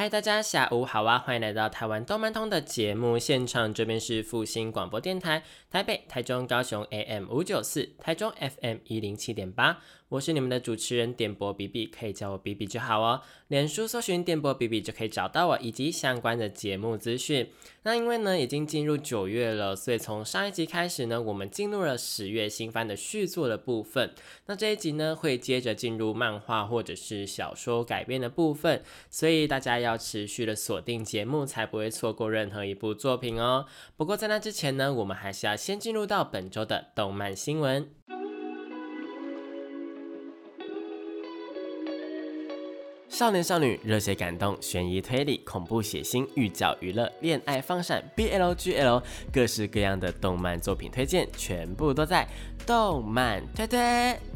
嗨，大家下午好啊！欢迎来到台湾动漫通的节目现场，这边是复兴广播电台台北、台中、高雄 AM 五九四，台中 FM 一零七点八。我是你们的主持人电波比比，可以叫我比比就好哦。脸书搜寻电波比比就可以找到我以及相关的节目资讯。那因为呢已经进入九月了，所以从上一集开始呢，我们进入了十月新番的续作的部分。那这一集呢会接着进入漫画或者是小说改编的部分，所以大家要要持续的锁定节目，才不会错过任何一部作品哦。不过在那之前呢，我们还是要先进入到本周的动漫新闻。少年少女、热血感动、悬疑推理、恐怖血腥、御教娱乐、恋爱放闪、BLGL，各式各样的动漫作品推荐，全部都在动漫推推。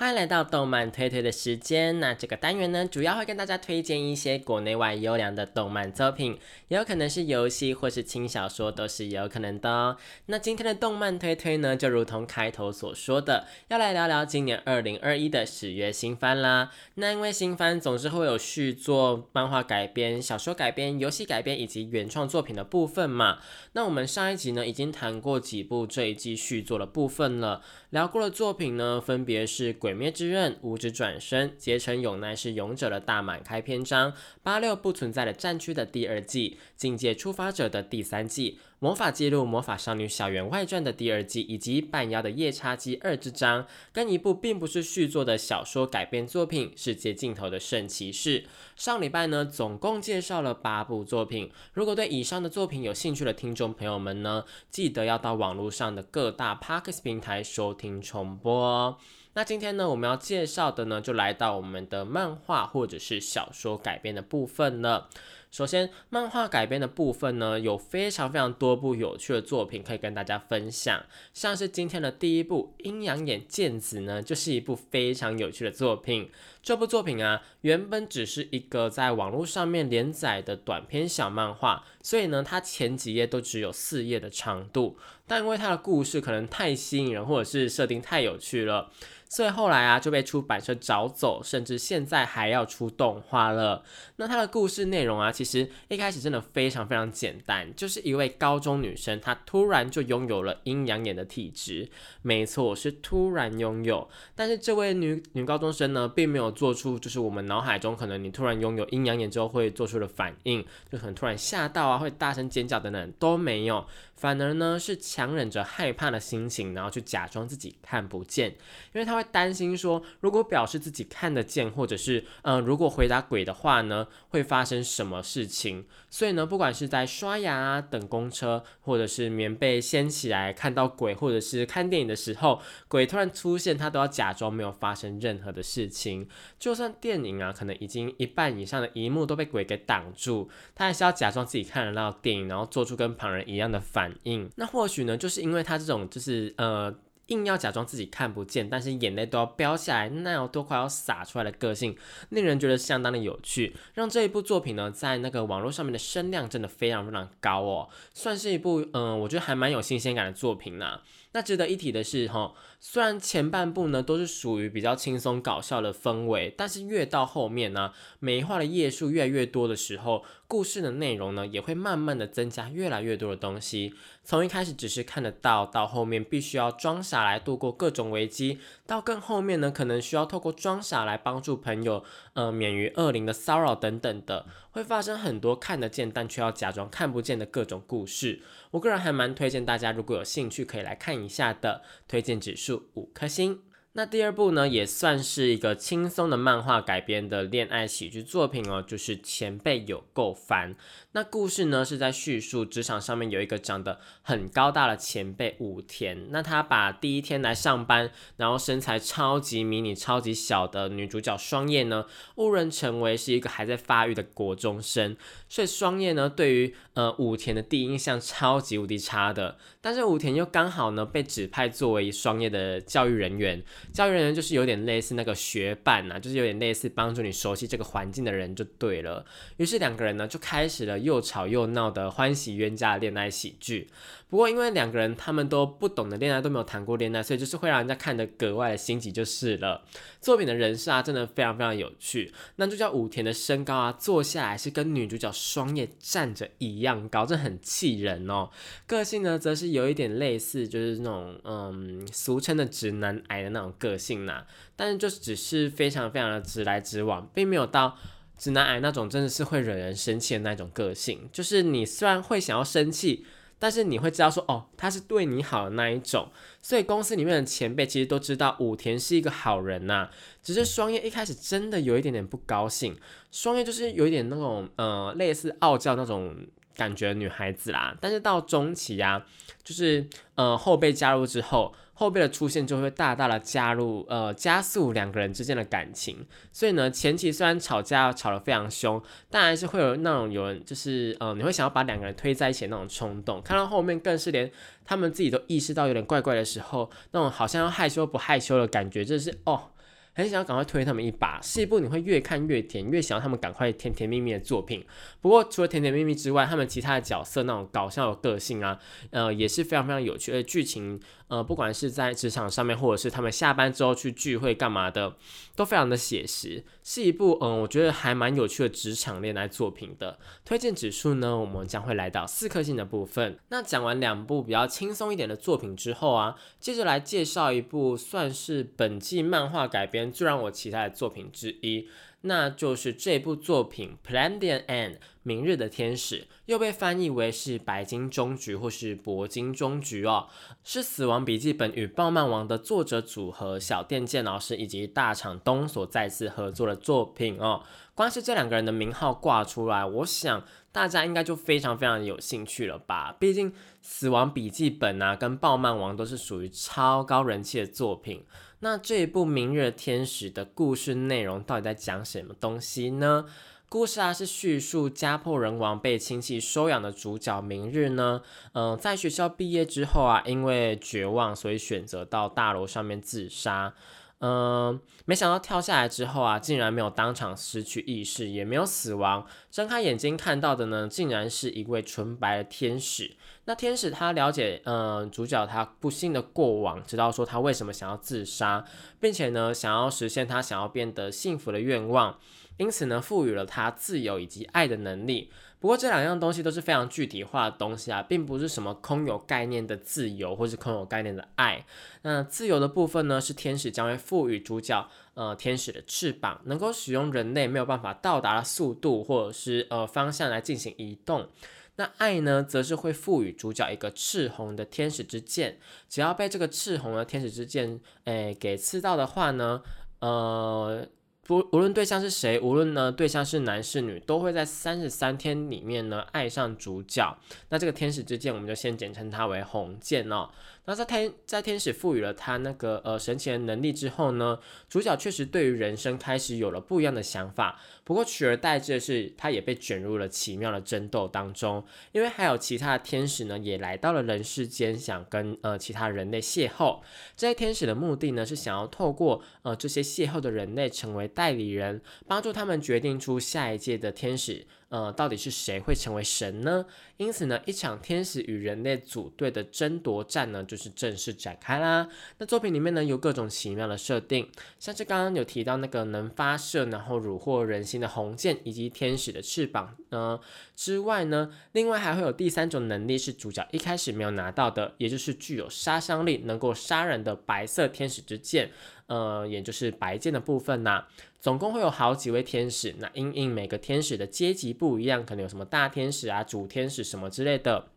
欢迎来到动漫推推的时间。那这个单元呢，主要会跟大家推荐一些国内外优良的动漫作品，也有可能是游戏或是轻小说，都是有可能的哦。那今天的动漫推推呢，就如同开头所说的，要来聊聊今年二零二一的十月新番啦。那因为新番总是会有续作、漫画改编、小说改编、游戏改编以及原创作品的部分嘛。那我们上一集呢，已经谈过几部这一季续作的部分了，聊过的作品呢，分别是鬼。毁灭之刃、五指转身、结成永奈是勇者的大满开篇章、八六不存在的战区的第二季、境界出发者的第三季。魔法记录魔法少女小圆外传的第二季，以及半妖的夜叉姬二之章，跟一部并不是续作的小说改编作品《世界尽头的圣骑士》。上礼拜呢，总共介绍了八部作品。如果对以上的作品有兴趣的听众朋友们呢，记得要到网络上的各大 Parks 平台收听重播哦。那今天呢，我们要介绍的呢，就来到我们的漫画或者是小说改编的部分了。首先，漫画改编的部分呢，有非常非常多部有趣的作品可以跟大家分享。像是今天的第一部《阴阳眼剑子》呢，就是一部非常有趣的作品。这部作品啊，原本只是一个在网络上面连载的短篇小漫画，所以呢，它前几页都只有四页的长度。但因为它的故事可能太吸引人，或者是设定太有趣了。所以后来啊就被出版社找走，甚至现在还要出动画了。那它的故事内容啊，其实一开始真的非常非常简单，就是一位高中女生，她突然就拥有了阴阳眼的体质。没错，是突然拥有。但是这位女女高中生呢，并没有做出就是我们脑海中可能你突然拥有阴阳眼之后会做出的反应，就可能突然吓到啊，会大声尖叫等等都没有。反而呢，是强忍着害怕的心情，然后去假装自己看不见，因为他会担心说，如果表示自己看得见，或者是嗯，如果回答鬼的话呢，会发生什么事情？所以呢，不管是在刷牙啊、等公车，或者是棉被掀起来看到鬼，或者是看电影的时候，鬼突然出现，他都要假装没有发生任何的事情。就算电影啊，可能已经一半以上的一幕都被鬼给挡住，他还是要假装自己看得到电影，然后做出跟旁人一样的反。应那或许呢，就是因为他这种就是呃硬要假装自己看不见，但是眼泪都要飙下来，那要都快要洒出来的个性，令人觉得相当的有趣，让这一部作品呢在那个网络上面的声量真的非常非常高哦，算是一部嗯我觉得还蛮有新鲜感的作品呢。那值得一提的是哈，虽然前半部呢都是属于比较轻松搞笑的氛围，但是越到后面呢，美化的页数越来越多的时候。故事的内容呢，也会慢慢的增加越来越多的东西。从一开始只是看得到，到后面必须要装傻来度过各种危机，到更后面呢，可能需要透过装傻来帮助朋友，呃，免于恶灵的骚扰等等的，会发生很多看得见但却要假装看不见的各种故事。我个人还蛮推荐大家，如果有兴趣可以来看一下的，推荐指数五颗星。那第二部呢，也算是一个轻松的漫画改编的恋爱喜剧作品哦，就是前辈有够烦。那故事呢是在叙述职场上面有一个长得很高大的前辈武田，那他把第一天来上班，然后身材超级迷你、超级小的女主角双叶呢，误认成为是一个还在发育的国中生，所以双叶呢对于呃武田的第一印象超级无敌差的。但是武田又刚好呢被指派作为双叶的教育人员。教育人员就是有点类似那个学伴呐，就是有点类似帮助你熟悉这个环境的人就对了。于是两个人呢就开始了又吵又闹的欢喜冤家恋爱喜剧。不过因为两个人他们都不懂得恋爱，都没有谈过恋爱，所以就是会让人家看得格外的心急就是了。作品的人设啊真的非常非常有趣。男主角武田的身高啊坐下来是跟女主角双叶站着一样高，这很气人哦。个性呢则是有一点类似，就是那种嗯俗称的直男癌的那种。个性呐，但是就只是非常非常的直来直往，并没有到直男癌那种真的是会惹人生气的那种个性。就是你虽然会想要生气，但是你会知道说哦，他是对你好的那一种。所以公司里面的前辈其实都知道武田是一个好人呐，只是双叶一开始真的有一点点不高兴。双叶就是有一点那种呃类似傲娇那种感觉的女孩子啦，但是到中期啊，就是呃后辈加入之后。后辈的出现就会大大的加入，呃，加速两个人之间的感情。所以呢，前期虽然吵架吵得非常凶，但还是会有那种有人就是，呃，你会想要把两个人推在一起的那种冲动。看到后面更是连他们自己都意识到有点怪怪的时候，那种好像要害羞不害羞的感觉，就是哦。很想要赶快推他们一把，是一部你会越看越甜，越想要他们赶快甜甜蜜蜜的作品。不过除了甜甜蜜蜜之外，他们其他的角色那种搞笑的个性啊，呃，也是非常非常有趣。而剧情，呃，不管是在职场上面，或者是他们下班之后去聚会干嘛的，都非常的写实，是一部嗯，我觉得还蛮有趣的职场恋爱作品的。推荐指数呢，我们将会来到四颗星的部分。那讲完两部比较轻松一点的作品之后啊，接着来介绍一部算是本季漫画改编。最让我期待的作品之一，那就是这部作品《Plandian End》明日的天使，又被翻译为是白金终局或是铂金终局哦，是《死亡笔记本》与《暴漫王》的作者组合小电剑老师以及大厂东所再次合作的作品哦。光是这两个人的名号挂出来，我想大家应该就非常非常有兴趣了吧？毕竟《死亡笔记本》啊跟《暴漫王》都是属于超高人气的作品。那这一部《明日天使》的故事内容到底在讲什么东西呢？故事啊是叙述家破人亡被亲戚收养的主角明日呢，嗯，在学校毕业之后啊，因为绝望，所以选择到大楼上面自杀。嗯，没想到跳下来之后啊，竟然没有当场失去意识，也没有死亡。睁开眼睛看到的呢，竟然是一位纯白的天使。那天使他了解，嗯，主角他不幸的过往，知道说他为什么想要自杀，并且呢，想要实现他想要变得幸福的愿望，因此呢，赋予了他自由以及爱的能力。不过这两样东西都是非常具体化的东西啊，并不是什么空有概念的自由，或是空有概念的爱。那自由的部分呢，是天使将会赋予主角，呃，天使的翅膀，能够使用人类没有办法到达的速度或者是呃方向来进行移动。那爱呢，则是会赋予主角一个赤红的天使之剑，只要被这个赤红的天使之剑，诶，给刺到的话呢，呃。无无论对象是谁，无论呢对象是男是女，都会在三十三天里面呢爱上主角。那这个天使之剑，我们就先简称它为红剑哦。那在天在天使赋予了他那个呃神奇的能力之后呢，主角确实对于人生开始有了不一样的想法。不过取而代之的是，他也被卷入了奇妙的争斗当中，因为还有其他的天使呢，也来到了人世间，想跟呃其他人类邂逅。这些天使的目的呢，是想要透过呃这些邂逅的人类成为代理人，帮助他们决定出下一届的天使。呃，到底是谁会成为神呢？因此呢，一场天使与人类组队的争夺战呢，就是正式展开啦。那作品里面呢，有各种奇妙的设定，像是刚刚有提到那个能发射然后虏获人心的红剑，以及天使的翅膀呢之外呢，另外还会有第三种能力是主角一开始没有拿到的，也就是具有杀伤力、能够杀人的白色天使之剑。呃，也就是白剑的部分呐，总共会有好几位天使。那因应每个天使的阶级不一样，可能有什么大天使啊、主天使什么之类的。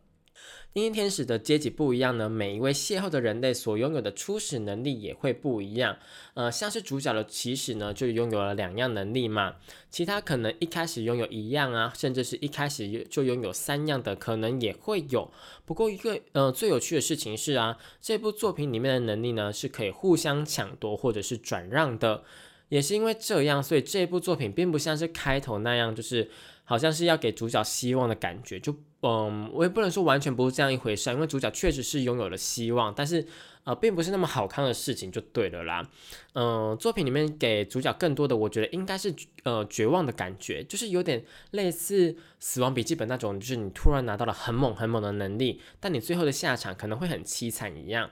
因天使的阶级不一样呢，每一位邂逅的人类所拥有的初始能力也会不一样。呃，像是主角的起始呢，就拥有了两样能力嘛，其他可能一开始拥有一样啊，甚至是一开始就拥有三样的，可能也会有。不过一个呃最有趣的事情是啊，这部作品里面的能力呢是可以互相抢夺或者是转让的，也是因为这样，所以这部作品并不像是开头那样，就是好像是要给主角希望的感觉，就。嗯，我也不能说完全不是这样一回事，因为主角确实是拥有了希望，但是呃，并不是那么好看的事情就对了啦。嗯，作品里面给主角更多的，我觉得应该是呃绝望的感觉，就是有点类似《死亡笔记本》那种，就是你突然拿到了很猛很猛的能力，但你最后的下场可能会很凄惨一样。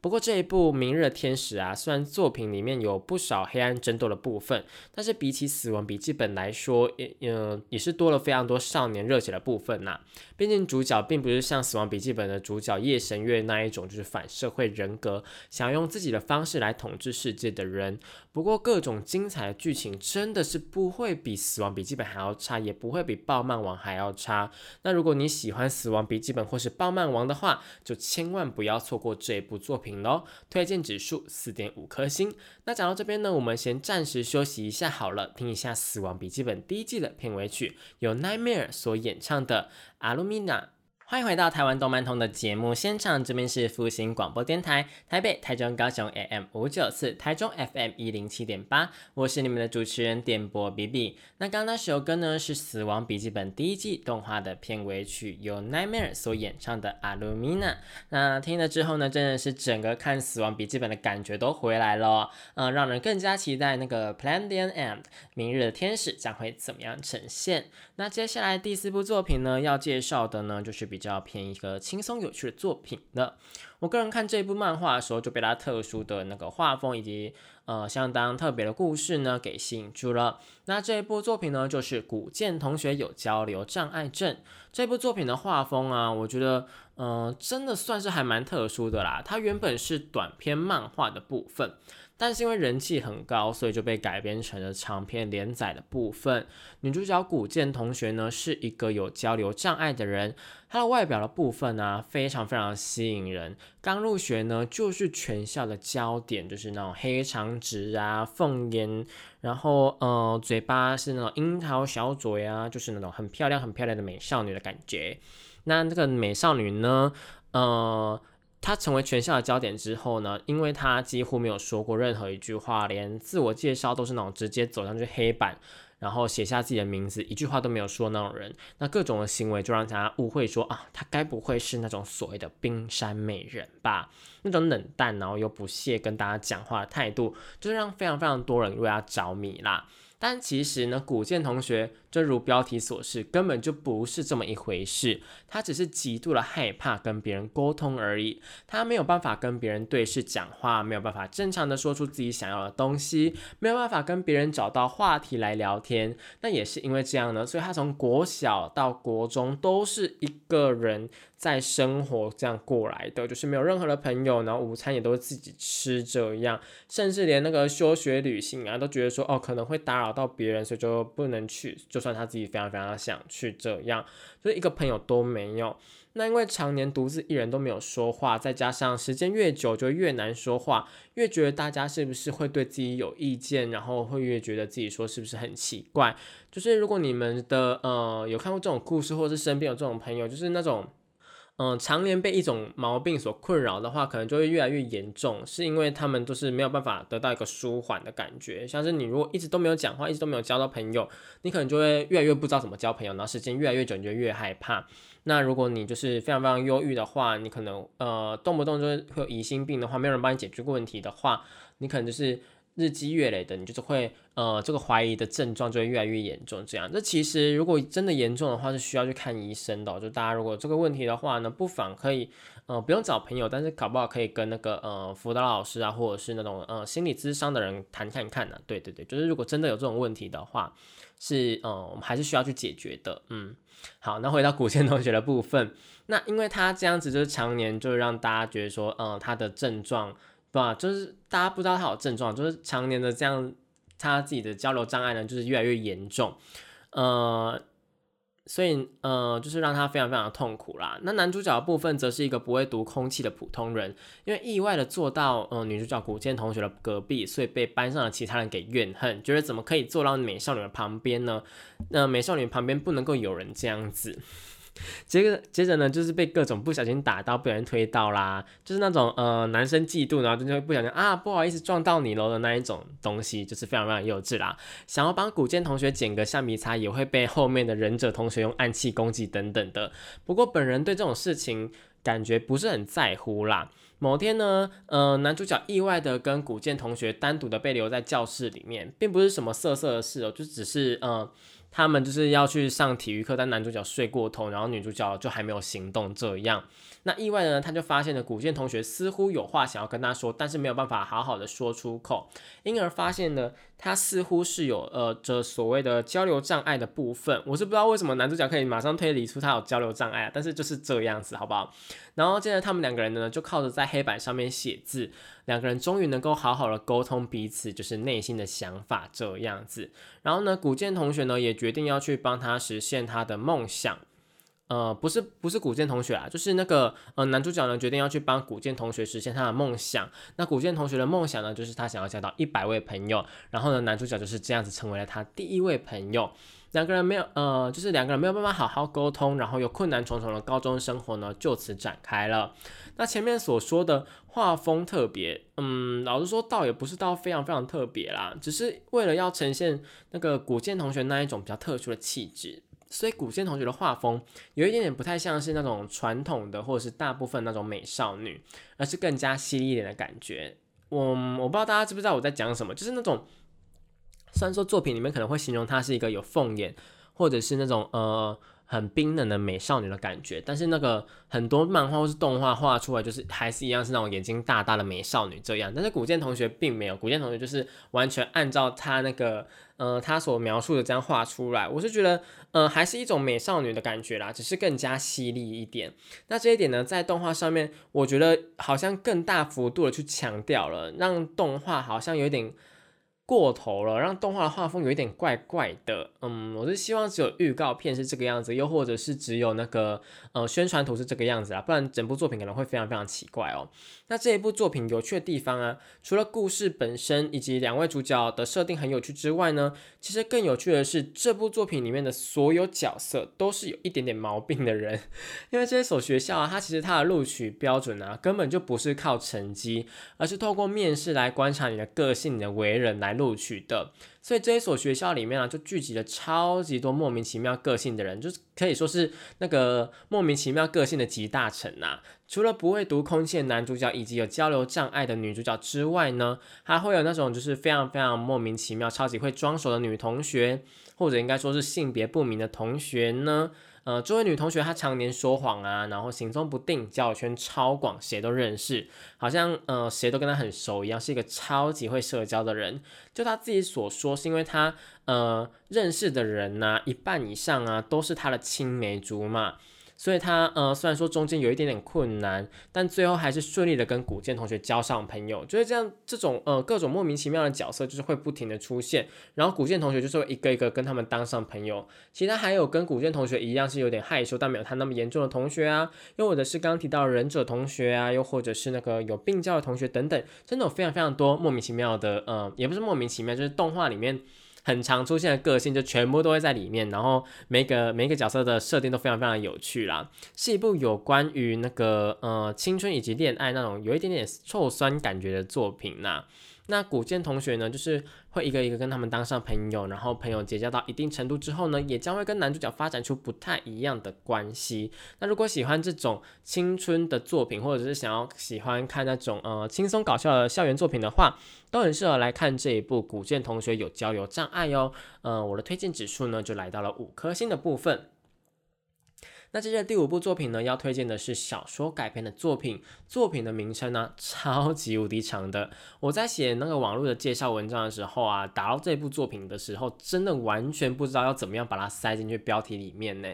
不过这一部《明日的天使》啊，虽然作品里面有不少黑暗争斗的部分，但是比起《死亡笔记本》来说，也呃也是多了非常多少年热血的部分呐。毕竟主角并不是像《死亡笔记本》的主角夜神月那一种，就是反社会人格，想用自己的方式来统治世界的人。不过各种精彩的剧情真的是不会比《死亡笔记本》还要差，也不会比《暴漫王》还要差。那如果你喜欢《死亡笔记本》或是《暴漫王》的话，就千万不要错过这一部作品。喽，推荐指数四点五颗星。那讲到这边呢，我们先暂时休息一下好了，听一下《死亡笔记本》第一季的片尾曲，由 Nightmare 所演唱的《Alumina》。欢迎回到台湾动漫通的节目现场，这边是复兴广播电台，台北、台中、高雄 AM 五九四，台中 FM 一零七点八，我是你们的主持人点播 B B。那刚刚那首歌呢，是《死亡笔记本》第一季动画的片尾曲，由 Nightmare 所演唱的《Alumina》。那听了之后呢，真的是整个看《死亡笔记本》的感觉都回来了，嗯，让人更加期待那个 Plan the End 明日的天使将会怎么样呈现。那接下来第四部作品呢，要介绍的呢，就是比较偏一个轻松有趣的作品呢。我个人看这部漫画的时候，就被它特殊的那个画风以及呃相当特别的故事呢给吸引住了。那这一部作品呢，就是古剑同学有交流障碍症。这部作品的画风啊，我觉得嗯真的算是还蛮特殊的啦。它原本是短篇漫画的部分。但是因为人气很高，所以就被改编成了长篇连载的部分。女主角古剑同学呢，是一个有交流障碍的人。她的外表的部分呢，非常非常吸引人。刚入学呢，就是全校的焦点，就是那种黑长直啊、凤眼，然后呃，嘴巴是那种樱桃小嘴啊，就是那种很漂亮、很漂亮的美少女的感觉。那这个美少女呢，呃。他成为全校的焦点之后呢，因为他几乎没有说过任何一句话，连自我介绍都是那种直接走上去黑板，然后写下自己的名字，一句话都没有说那种人，那各种的行为就让大家误会说啊，他该不会是那种所谓的冰山美人吧？那种冷淡然后又不屑跟大家讲话的态度，就是让非常非常多人为他着迷啦。但其实呢，古剑同学。正如标题所示，根本就不是这么一回事。他只是极度的害怕跟别人沟通而已。他没有办法跟别人对视讲话，没有办法正常的说出自己想要的东西，没有办法跟别人找到话题来聊天。那也是因为这样呢，所以他从国小到国中都是一个人在生活这样过来的，就是没有任何的朋友，然后午餐也都是自己吃这样，甚至连那个休学旅行啊，都觉得说哦可能会打扰到别人，所以就不能去，就。算他自己非常非常想去这样，就是一个朋友都没有。那因为常年独自一人都没有说话，再加上时间越久就越难说话，越觉得大家是不是会对自己有意见，然后会越觉得自己说是不是很奇怪。就是如果你们的呃有看过这种故事，或者是身边有这种朋友，就是那种。嗯，常年被一种毛病所困扰的话，可能就会越来越严重，是因为他们都是没有办法得到一个舒缓的感觉。像是你如果一直都没有讲话，一直都没有交到朋友，你可能就会越来越不知道怎么交朋友，然后时间越来越久，你就越害怕。那如果你就是非常非常忧郁的话，你可能呃动不动就会有疑心病的话，没有人帮你解决过问题的话，你可能就是。日积月累的，你就是会呃，这个怀疑的症状就会越来越严重。这样，这其实如果真的严重的话，是需要去看医生的。就大家如果这个问题的话呢，不妨可以呃，不用找朋友，但是搞不好可以跟那个呃辅导老师啊，或者是那种呃心理咨商的人谈看看呢。对对对，就是如果真的有这种问题的话，是呃，我们还是需要去解决的。嗯，好，那回到古倩同学的部分，那因为他这样子就是常年就让大家觉得说，嗯，他的症状。对吧？就是大家不知道他有症状，就是常年的这样，他自己的交流障碍呢，就是越来越严重。呃，所以，呃，就是让他非常非常的痛苦啦。那男主角的部分则是一个不会读空气的普通人，因为意外的坐到呃女主角古建同学的隔壁，所以被班上的其他人给怨恨，觉得怎么可以坐到美少女的旁边呢？那美少女旁边不能够有人这样子。接着接着呢，就是被各种不小心打到，不小心推到啦，就是那种呃男生嫉妒，然后就会不小心啊不好意思撞到你喽的那一种东西，就是非常非常幼稚啦。想要帮古剑同学捡个橡皮擦，也会被后面的忍者同学用暗器攻击等等的。不过本人对这种事情感觉不是很在乎啦。某天呢，呃，男主角意外的跟古剑同学单独的被留在教室里面，并不是什么色色的事哦，就只是呃。他们就是要去上体育课，但男主角睡过头，然后女主角就还没有行动。这样，那意外的呢，他就发现了古剑同学似乎有话想要跟他说，但是没有办法好好的说出口，因而发现呢，他似乎是有呃这所谓的交流障碍的部分。我是不知道为什么男主角可以马上推理出他有交流障碍啊，但是就是这样子，好不好？然后接着他们两个人呢，就靠着在黑板上面写字。两个人终于能够好好的沟通彼此，就是内心的想法这样子。然后呢，古剑同学呢也决定要去帮他实现他的梦想。呃，不是不是古剑同学啊，就是那个呃男主角呢决定要去帮古剑同学实现他的梦想。那古剑同学的梦想呢，就是他想要交到一百位朋友。然后呢，男主角就是这样子成为了他第一位朋友。两个人没有呃，就是两个人没有办法好好沟通，然后有困难重重的高中生活呢就此展开了。那前面所说的画风特别，嗯，老实说倒也不是到非常非常特别啦，只是为了要呈现那个古剑同学那一种比较特殊的气质，所以古剑同学的画风有一点点不太像是那种传统的或者是大部分那种美少女，而是更加犀利一点的感觉。我我不知道大家知不知道我在讲什么，就是那种。虽然说作品里面可能会形容她是一个有凤眼，或者是那种呃很冰冷的美少女的感觉，但是那个很多漫画或是动画画出来就是还是一样是那种眼睛大大的美少女这样。但是古剑同学并没有，古剑同学就是完全按照他那个呃他所描述的这样画出来。我是觉得呃还是一种美少女的感觉啦，只是更加犀利一点。那这一点呢，在动画上面，我觉得好像更大幅度的去强调了，让动画好像有点。过头了，让动画的画风有一点怪怪的。嗯，我是希望只有预告片是这个样子，又或者是只有那个呃宣传图是这个样子啊，不然整部作品可能会非常非常奇怪哦。那这一部作品有趣的地方啊，除了故事本身以及两位主角的设定很有趣之外呢，其实更有趣的是这部作品里面的所有角色都是有一点点毛病的人。因为这所学校啊，它其实它的录取标准啊，根本就不是靠成绩，而是透过面试来观察你的个性、你的为人来。录取的，所以这一所学校里面啊，就聚集了超级多莫名其妙个性的人，就是可以说是那个莫名其妙个性的集大成呐。除了不会读空气的男主角以及有交流障碍的女主角之外呢，还会有那种就是非常非常莫名其妙、超级会装熟的女同学，或者应该说是性别不明的同学呢。呃，这位女同学她常年说谎啊，然后行踪不定，交友圈超广，谁都认识，好像呃谁都跟她很熟一样，是一个超级会社交的人。就她自己所说，是因为她呃认识的人呢，一半以上啊都是她的青梅竹马。所以他呃，虽然说中间有一点点困难，但最后还是顺利的跟古剑同学交上朋友。就是这样，这种呃各种莫名其妙的角色，就是会不停的出现，然后古剑同学就是会一个一个跟他们当上朋友。其他还有跟古剑同学一样是有点害羞，但没有他那么严重的同学啊，又或者是刚刚提到忍者同学啊，又或者是那个有病娇的同学等等，真的有非常非常多莫名其妙的，呃，也不是莫名其妙，就是动画里面。很常出现的个性就全部都会在里面，然后每个每个角色的设定都非常非常有趣啦，是一部有关于那个呃青春以及恋爱那种有一点点臭酸感觉的作品呐。那古剑同学呢，就是会一个一个跟他们当上朋友，然后朋友结交到一定程度之后呢，也将会跟男主角发展出不太一样的关系。那如果喜欢这种青春的作品，或者是想要喜欢看那种呃轻松搞笑的校园作品的话，都很适合来看这一部《古剑同学有交流障碍》哟。呃，我的推荐指数呢，就来到了五颗星的部分。那接着第五部作品呢，要推荐的是小说改编的作品，作品的名称呢超级无敌长的。我在写那个网络的介绍文章的时候啊，打到这部作品的时候，真的完全不知道要怎么样把它塞进去标题里面呢。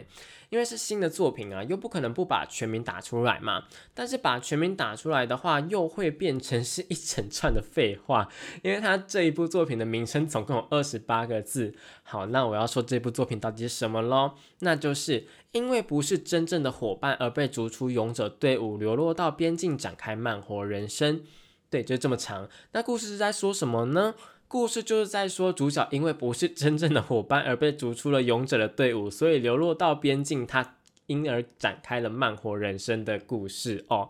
因为是新的作品啊，又不可能不把全名打出来嘛。但是把全名打出来的话，又会变成是一整串的废话。因为它这一部作品的名称总共有二十八个字。好，那我要说这部作品到底是什么喽？那就是因为不是真正的伙伴而被逐出勇者队伍，流落到边境展开慢活人生。对，就这么长。那故事是在说什么呢？故事就是在说，主角因为不是真正的伙伴而被逐出了勇者的队伍，所以流落到边境，他因而展开了慢活人生的故事哦。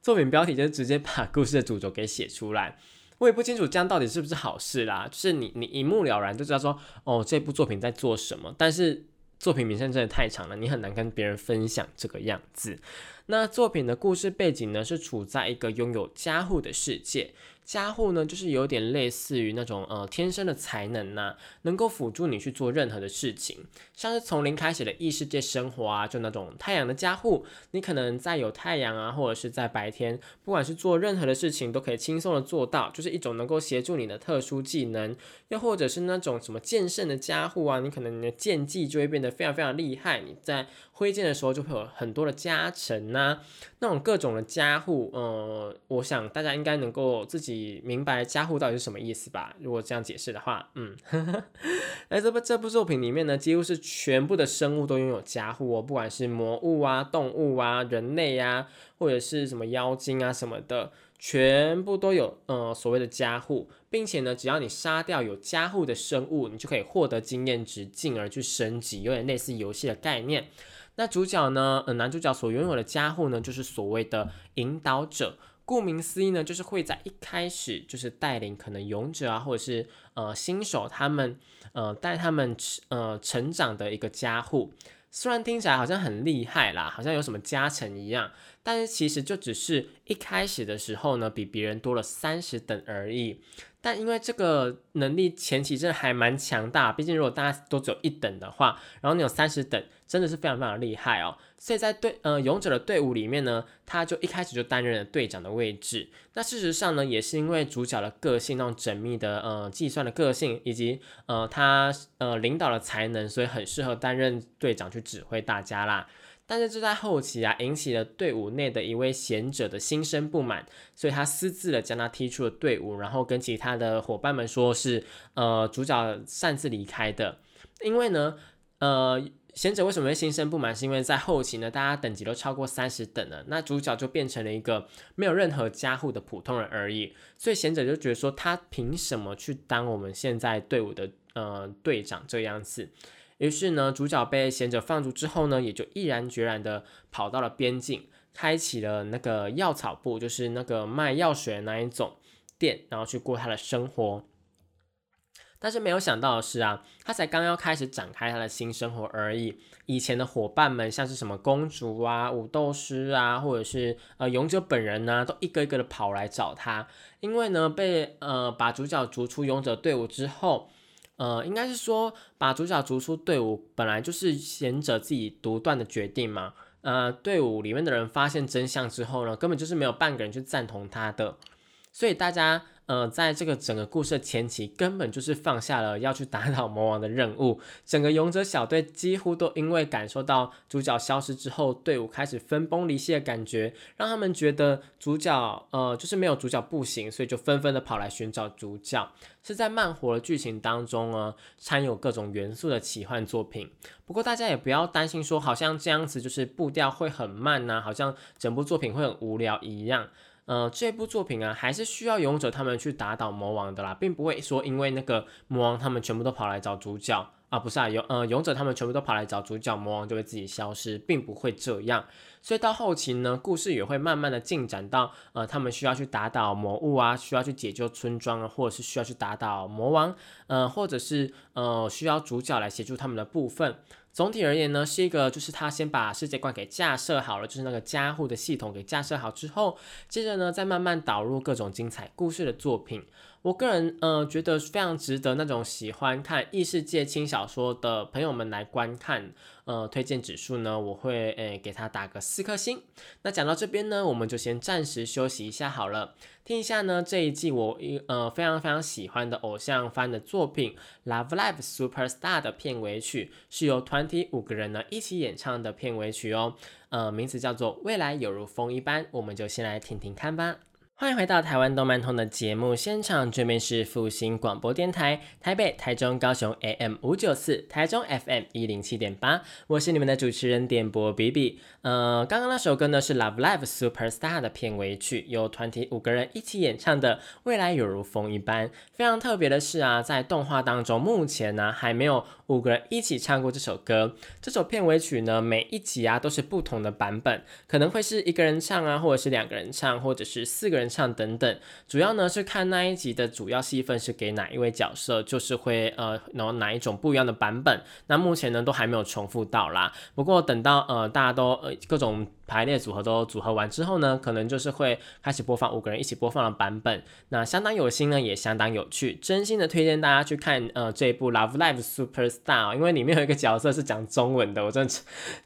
作品标题就直接把故事的主轴给写出来。我也不清楚这样到底是不是好事啦，就是你你一目了然就知道说，哦，这部作品在做什么，但是作品名称真的太长了，你很难跟别人分享这个样子。那作品的故事背景呢，是处在一个拥有家护的世界。加护呢，就是有点类似于那种呃天生的才能呐，能够辅助你去做任何的事情，像是从零开始的异世界生活啊，就那种太阳的加护，你可能在有太阳啊，或者是在白天，不管是做任何的事情都可以轻松的做到，就是一种能够协助你的特殊技能，又或者是那种什么剑圣的加护啊，你可能你的剑技就会变得非常非常厉害，你在挥剑的时候就会有很多的加成呐，那种各种的加护，呃，我想大家应该能够自己。你明白加护到底是什么意思吧？如果这样解释的话，嗯，在这部这部作品里面呢，几乎是全部的生物都拥有加护哦，不管是魔物啊、动物啊、人类呀，或者是什么妖精啊什么的，全部都有呃所谓的加护，并且呢，只要你杀掉有加护的生物，你就可以获得经验值，进而去升级，有点类似游戏的概念。那主角呢，呃，男主角所拥有的加护呢，就是所谓的引导者。顾名思义呢，就是会在一开始就是带领可能勇者啊，或者是呃新手他们呃带他们呃成长的一个加护。虽然听起来好像很厉害啦，好像有什么加成一样，但是其实就只是一开始的时候呢，比别人多了三十等而已。但因为这个能力前期真的还蛮强大，毕竟如果大家都只有一等的话，然后你有三十等，真的是非常非常厉害哦。所以在队呃勇者的队伍里面呢，他就一开始就担任了队长的位置。那事实上呢，也是因为主角的个性那种缜密的呃计算的个性，以及呃他呃领导的才能，所以很适合担任队长去指挥大家啦。但是这在后期啊，引起了队伍内的一位贤者的心生不满，所以他私自的将他踢出了队伍，然后跟其他的伙伴们说是，呃，主角擅自离开的。因为呢，呃，贤者为什么会心生不满？是因为在后期呢，大家等级都超过三十等了，那主角就变成了一个没有任何加护的普通人而已，所以贤者就觉得说，他凭什么去当我们现在队伍的呃队长这样子？于是呢，主角被贤者放逐之后呢，也就毅然决然的跑到了边境，开启了那个药草部，就是那个卖药水的那一种店，然后去过他的生活。但是没有想到的是啊，他才刚要开始展开他的新生活而已，以前的伙伴们，像是什么公主啊、武斗师啊，或者是呃勇者本人呢，都一个一个的跑来找他，因为呢，被呃把主角逐出勇者队伍之后。呃，应该是说把主角逐出队伍，本来就是贤者自己独断的决定嘛。呃，队伍里面的人发现真相之后呢，根本就是没有半个人去赞同他的，所以大家。呃，在这个整个故事的前期，根本就是放下了要去打倒魔王的任务。整个勇者小队几乎都因为感受到主角消失之后，队伍开始分崩离析的感觉，让他们觉得主角呃就是没有主角不行，所以就纷纷的跑来寻找主角。是在慢活的剧情当中呢，掺有各种元素的奇幻作品。不过大家也不要担心说，好像这样子就是步调会很慢呐，好像整部作品会很无聊一样。呃，这部作品啊，还是需要勇者他们去打倒魔王的啦，并不会说因为那个魔王他们全部都跑来找主角啊，不是啊，勇呃勇者他们全部都跑来找主角，魔王就会自己消失，并不会这样。所以到后期呢，故事也会慢慢的进展到呃，他们需要去打倒魔物啊，需要去解救村庄啊，或者是需要去打倒魔王，呃，或者是呃需要主角来协助他们的部分。总体而言呢，是一个就是他先把世界观给架设好了，就是那个加护的系统给架设好之后，接着呢再慢慢导入各种精彩故事的作品。我个人呃觉得非常值得那种喜欢看异世界轻小说的朋友们来观看。呃，推荐指数呢，我会诶给他打个四颗星。那讲到这边呢，我们就先暂时休息一下好了，听一下呢这一季我一呃非常非常喜欢的偶像番的作品《Love Live Super Star》的片尾曲，是由团体五个人呢一起演唱的片尾曲哦。呃，名字叫做《未来有如风一般》，我们就先来听听看吧。欢迎回到台湾动漫通的节目现场，这边是复兴广播电台台北、台中、高雄 AM 五九四，台中 FM 一零七点八，我是你们的主持人点播 B B。呃，刚刚那首歌呢是 Love Live Super Star 的片尾曲，由团体五个人一起演唱的《未来有如风一般》。非常特别的是啊，在动画当中，目前呢还没有五个人一起唱过这首歌。这首片尾曲呢，每一集啊都是不同的版本，可能会是一个人唱啊，或者是两个人唱，或者是四个人。唱等等，主要呢是看那一集的主要戏份是给哪一位角色，就是会呃，然后哪一种不一样的版本。那目前呢都还没有重复到啦。不过等到呃大家都呃各种排列组合都组合完之后呢，可能就是会开始播放五个人一起播放的版本。那相当有心呢，也相当有趣，真心的推荐大家去看呃这部《Love Live Super Star》，因为里面有一个角色是讲中文的，我真的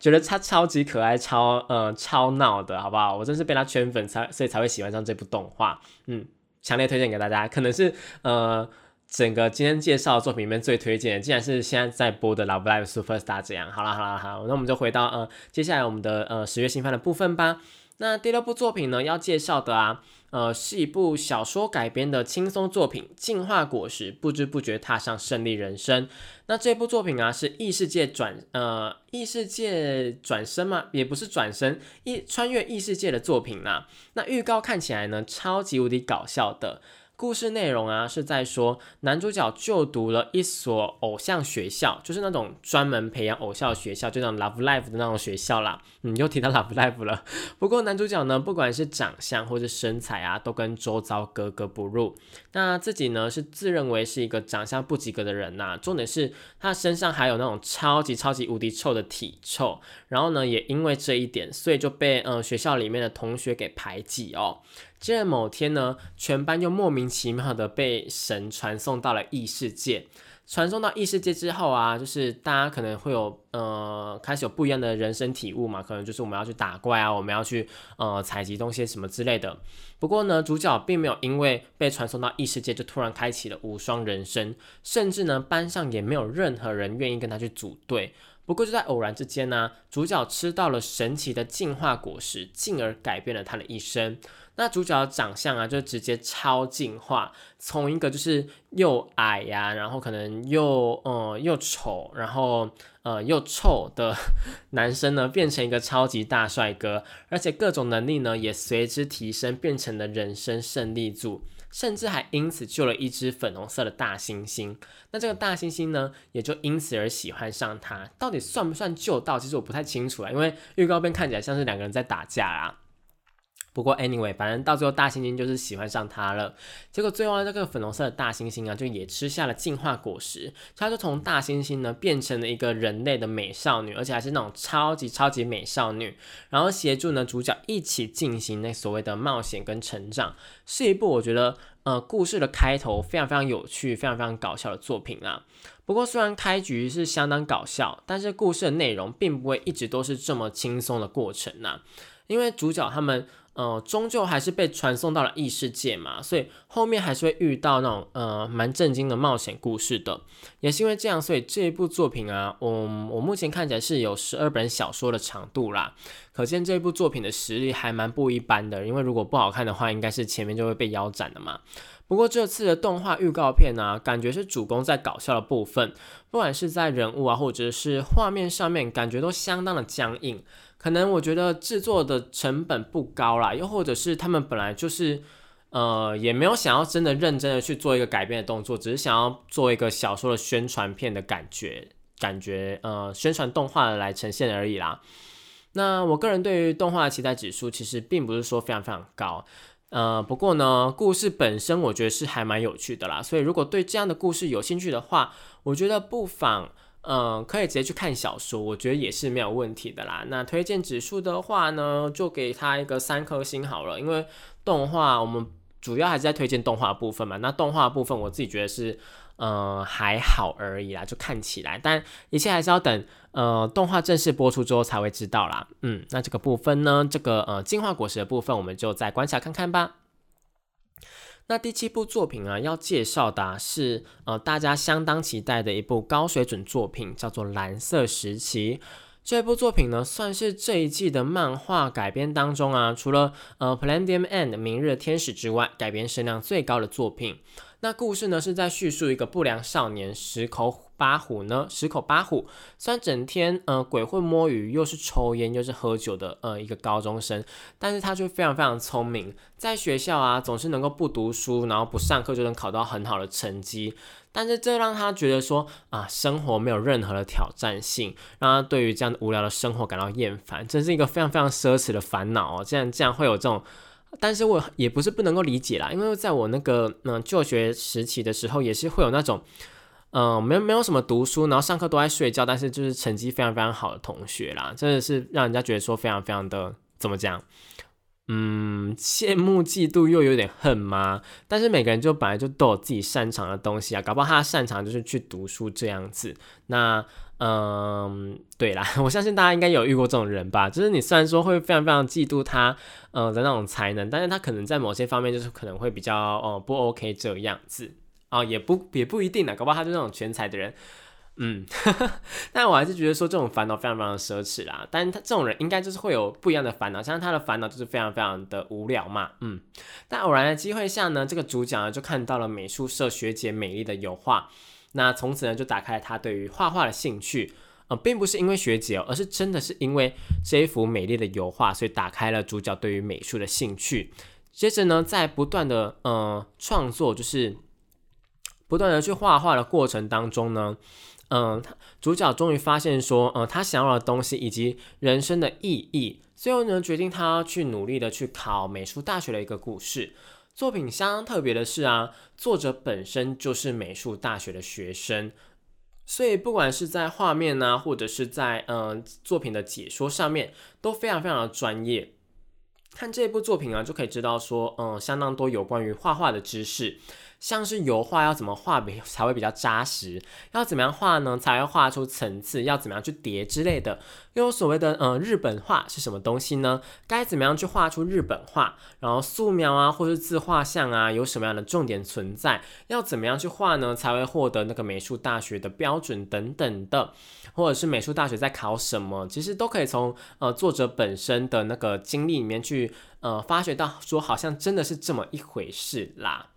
觉得他超级可爱，超呃超闹的，好不好？我真是被他圈粉才，所以才会喜欢上这部动画。嗯，强烈推荐给大家，可能是呃。整个今天介绍的作品里面最推荐的，竟然是现在在播的《Love Live Super Star》这样。好了好了好，那我们就回到呃接下来我们的呃十月新番的部分吧。那第六部作品呢要介绍的啊，呃是一部小说改编的轻松作品《进化果实》，不知不觉踏上胜利人生。那这部作品啊是异世界转呃异世界转身嘛，也不是转身，异穿越异世界的作品啦。那预告看起来呢超级无敌搞笑的。故事内容啊，是在说男主角就读了一所偶像学校，就是那种专门培养偶像学校，就像 Love Life 的那种学校啦。嗯，又提到 Love Life 了。不过男主角呢，不管是长相或者身材啊，都跟周遭格格不入。那自己呢，是自认为是一个长相不及格的人呐。重点是他身上还有那种超级超级无敌臭的体臭。然后呢，也因为这一点，所以就被呃学校里面的同学给排挤哦。接着某天呢，全班又莫名其妙的被神传送到了异世界。传送到异世界之后啊，就是大家可能会有呃开始有不一样的人生体悟嘛，可能就是我们要去打怪啊，我们要去呃采集东西什么之类的。不过呢，主角并没有因为被传送到异世界就突然开启了无双人生，甚至呢班上也没有任何人愿意跟他去组队。不过就在偶然之间呢，主角吃到了神奇的进化果实，进而改变了他的一生。那主角的长相啊，就直接超进化，从一个就是又矮呀，然后可能又呃又丑，然后呃又臭的 男生呢，变成一个超级大帅哥，而且各种能力呢也随之提升，变成了人生胜利组，甚至还因此救了一只粉红色的大猩猩。那这个大猩猩呢，也就因此而喜欢上他。到底算不算救到？其实我不太清楚啊，因为预告片看起来像是两个人在打架啊。不过，anyway，反正到最后大猩猩就是喜欢上他了。结果最后这个粉红色的大猩猩啊，就也吃下了进化果实，他就从大猩猩呢变成了一个人类的美少女，而且还是那种超级超级美少女。然后协助呢主角一起进行那所谓的冒险跟成长，是一部我觉得呃故事的开头非常非常有趣、非常非常搞笑的作品啊。不过虽然开局是相当搞笑，但是故事的内容并不会一直都是这么轻松的过程呐，因为主角他们。呃，终究还是被传送到了异世界嘛，所以后面还是会遇到那种呃蛮震惊的冒险故事的。也是因为这样，所以这一部作品啊，我我目前看起来是有十二本小说的长度啦，可见这部作品的实力还蛮不一般的。因为如果不好看的话，应该是前面就会被腰斩的嘛。不过这次的动画预告片呢，感觉是主攻在搞笑的部分，不管是在人物啊，或者是画面上面，感觉都相当的僵硬。可能我觉得制作的成本不高啦，又或者是他们本来就是，呃，也没有想要真的认真的去做一个改变的动作，只是想要做一个小说的宣传片的感觉，感觉呃宣传动画来呈现而已啦。那我个人对于动画的期待指数其实并不是说非常非常高，呃，不过呢，故事本身我觉得是还蛮有趣的啦，所以如果对这样的故事有兴趣的话，我觉得不妨。嗯，可以直接去看小说，我觉得也是没有问题的啦。那推荐指数的话呢，就给他一个三颗星好了，因为动画我们。主要还是在推荐动画部分嘛。那动画部分我自己觉得是，呃，还好而已啦，就看起来，但一切还是要等呃动画正式播出之后才会知道啦。嗯，那这个部分呢，这个呃进化果实的部分，我们就再观察看看吧。那第七部作品啊，要介绍的是呃大家相当期待的一部高水准作品，叫做《蓝色时期》。这部作品呢，算是这一季的漫画改编当中啊，除了呃《Palladium and》明日天使之外，改编声量最高的作品。那故事呢，是在叙述一个不良少年石口八虎呢，十口八虎，虽然整天呃鬼混摸鱼，又是抽烟又是喝酒的呃一个高中生，但是他却非常非常聪明，在学校啊总是能够不读书，然后不上课就能考到很好的成绩。但是这让他觉得说啊，生活没有任何的挑战性，让他对于这样无聊的生活感到厌烦，真是一个非常非常奢侈的烦恼哦。竟然竟然会有这种，但是我也不是不能够理解啦，因为在我那个嗯就学时期的时候，也是会有那种嗯没没有什么读书，然后上课都在睡觉，但是就是成绩非常非常好的同学啦，真的是让人家觉得说非常非常的怎么讲？嗯，羡慕、嫉妒又有点恨吗？但是每个人就本来就都有自己擅长的东西啊，搞不好他擅长就是去读书这样子。那，嗯，对啦，我相信大家应该有遇过这种人吧？就是你虽然说会非常非常嫉妒他，呃的那种才能，但是他可能在某些方面就是可能会比较哦不 OK 这样子啊，也不也不一定呢，搞不好他就那种全才的人。嗯，但我还是觉得说这种烦恼非常非常奢侈啦。但他这种人应该就是会有不一样的烦恼，像他的烦恼就是非常非常的无聊嘛。嗯，但偶然的机会下呢，这个主角呢就看到了美术社学姐美丽的油画，那从此呢就打开了他对于画画的兴趣。呃，并不是因为学姐，而是真的是因为这一幅美丽的油画，所以打开了主角对于美术的兴趣。接着呢，在不断的呃创作，就是不断的去画画的过程当中呢。嗯，主角终于发现说，呃，他想要的东西以及人生的意义，最后呢，决定他去努力的去考美术大学的一个故事。作品相当特别的是啊，作者本身就是美术大学的学生，所以不管是在画面呢，或者是在嗯作品的解说上面，都非常非常的专业。看这部作品啊，就可以知道说，嗯，相当多有关于画画的知识。像是油画要怎么画比才会比较扎实？要怎么样画呢？才会画出层次？要怎么样去叠之类的？又有所谓的呃日本画是什么东西呢？该怎么样去画出日本画？然后素描啊，或是自画像啊，有什么样的重点存在？要怎么样去画呢？才会获得那个美术大学的标准等等的？或者是美术大学在考什么？其实都可以从呃作者本身的那个经历里面去呃发掘到，说好像真的是这么一回事啦。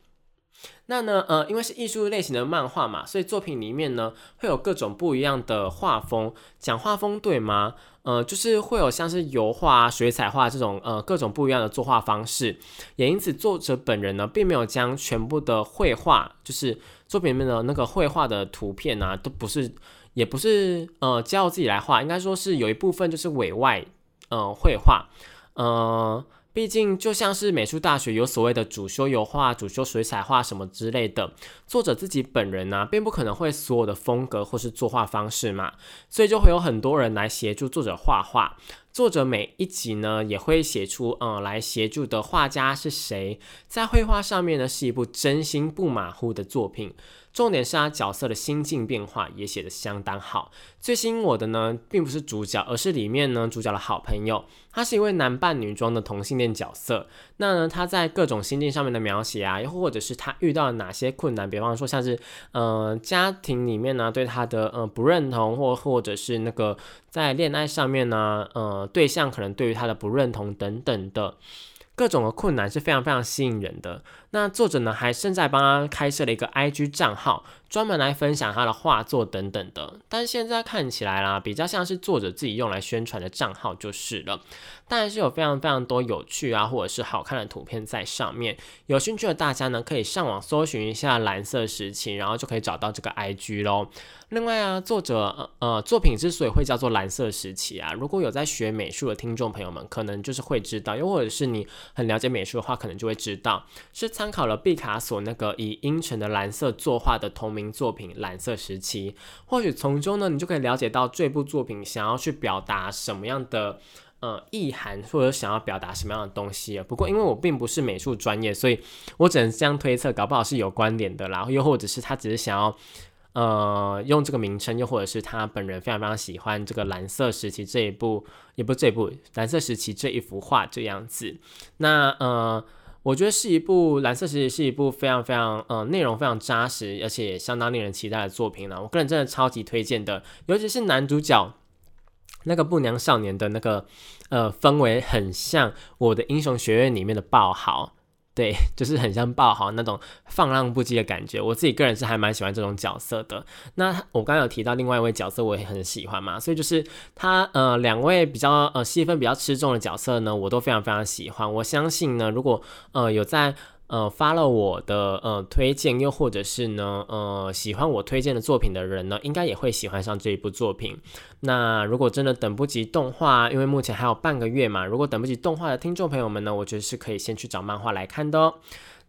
那呢，呃，因为是艺术类型的漫画嘛，所以作品里面呢会有各种不一样的画风。讲画风对吗？呃，就是会有像是油画、水彩画这种呃各种不一样的作画方式。也因此，作者本人呢并没有将全部的绘画，就是作品里面的那个绘画的图片啊，都不是，也不是呃教自己来画，应该说是有一部分就是委外呃绘画，呃。毕竟，就像是美术大学有所谓的主修油画、主修水彩画什么之类的，作者自己本人呢，并不可能会所有的风格或是作画方式嘛，所以就会有很多人来协助作者画画。作者每一集呢，也会写出，嗯，来协助的画家是谁，在绘画上面呢，是一部真心不马虎的作品。重点是他角色的心境变化也写得相当好。最吸引我的呢，并不是主角，而是里面呢主角的好朋友。他是一位男扮女装的同性恋角色。那呢，他在各种心境上面的描写啊，又或者是他遇到了哪些困难，比方说像是，呃，家庭里面呢对他的呃不认同，或或者是那个在恋爱上面呢，呃，对象可能对于他的不认同等等的。各种的困难是非常非常吸引人的。那作者呢，还正在帮他开设了一个 IG 账号，专门来分享他的画作等等的。但现在看起来啦，比较像是作者自己用来宣传的账号就是了。当然是有非常非常多有趣啊，或者是好看的图片在上面。有兴趣的大家呢，可以上网搜寻一下蓝色时期，然后就可以找到这个 IG 咯。另外啊，作者呃作品之所以会叫做蓝色时期啊，如果有在学美术的听众朋友们，可能就是会知道；又或者是你很了解美术的话，可能就会知道，是参考了毕卡索那个以阴沉的蓝色作画的同名作品《蓝色时期》。或许从中呢，你就可以了解到这部作品想要去表达什么样的呃意涵或者想要表达什么样的东西。不过因为我并不是美术专业，所以我只能这样推测，搞不好是有关联的啦，又或者是他只是想要。呃，用这个名称，又或者是他本人非常非常喜欢这个蓝色时期这一部，也不是这一部蓝色时期这一幅画这样子。那呃，我觉得是一部蓝色时期是一部非常非常呃内容非常扎实，而且相当令人期待的作品了。我个人真的超级推荐的，尤其是男主角那个不良少年的那个呃氛围，很像我的英雄学院里面的爆豪。对，就是很像爆豪那种放浪不羁的感觉。我自己个人是还蛮喜欢这种角色的。那我刚刚有提到另外一位角色，我也很喜欢嘛。所以就是他呃两位比较呃戏份比较吃重的角色呢，我都非常非常喜欢。我相信呢，如果呃有在。呃，发了我的呃推荐，又或者是呢，呃，喜欢我推荐的作品的人呢，应该也会喜欢上这一部作品。那如果真的等不及动画，因为目前还有半个月嘛，如果等不及动画的听众朋友们呢，我觉得是可以先去找漫画来看的哦。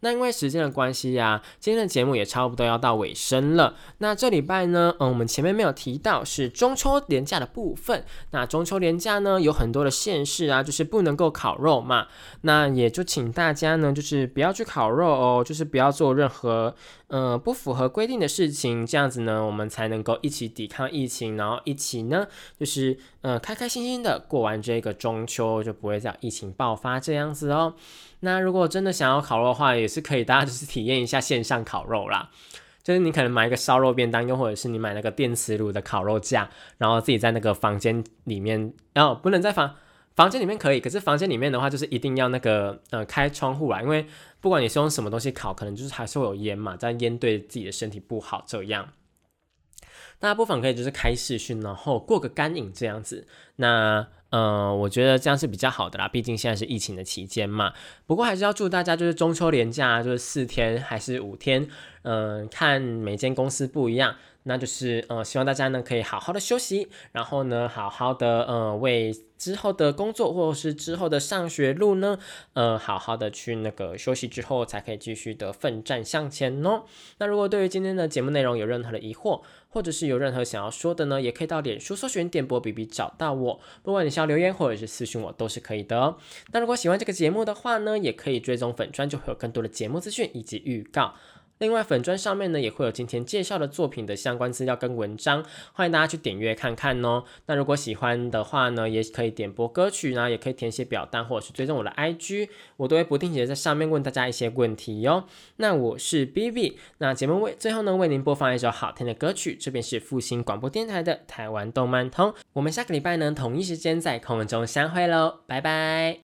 那因为时间的关系呀，今天的节目也差不多要到尾声了。那这礼拜呢，嗯，我们前面没有提到是中秋连假的部分。那中秋连假呢，有很多的县市啊，就是不能够烤肉嘛。那也就请大家呢，就是不要去烤肉哦，就是不要做任何。呃，不符合规定的事情，这样子呢，我们才能够一起抵抗疫情，然后一起呢，就是呃，开开心心的过完这个中秋，就不会再疫情爆发这样子哦。那如果真的想要烤肉的话，也是可以，大家就是体验一下线上烤肉啦。就是你可能买一个烧肉便当，又或者是你买那个电磁炉的烤肉架，然后自己在那个房间里面，然后不能在房房间里面可以，可是房间里面的话，就是一定要那个呃开窗户啦，因为。不管你是用什么东西烤，可能就是还是会有烟嘛，但烟对自己的身体不好。这样，大家不妨可以就是开视讯，然后过个干瘾这样子。那呃，我觉得这样是比较好的啦，毕竟现在是疫情的期间嘛。不过还是要祝大家就是中秋连假就是四天还是五天，嗯，看每间公司不一样。那就是呃，希望大家呢可以好好的休息，然后呢好好的呃为之后的工作或者是之后的上学路呢，呃好好的去那个休息之后才可以继续的奋战向前哦。那如果对于今天的节目内容有任何的疑惑，或者是有任何想要说的呢，也可以到脸书搜寻电波 B B 找到我，不管你是要留言或者是私讯我都是可以的哦。那如果喜欢这个节目的话呢，也可以追踪粉砖，就会有更多的节目资讯以及预告。另外，粉砖上面呢也会有今天介绍的作品的相关资料跟文章，欢迎大家去点阅看看哦。那如果喜欢的话呢，也可以点播歌曲呢，也可以填写表单或者是追踪我的 IG，我都会不定期在上面问大家一些问题哟。那我是 B B，那节目为最后呢为您播放一首好听的歌曲，这边是复兴广播电台的台湾动漫通，我们下个礼拜呢同一时间在空中相会喽，拜拜。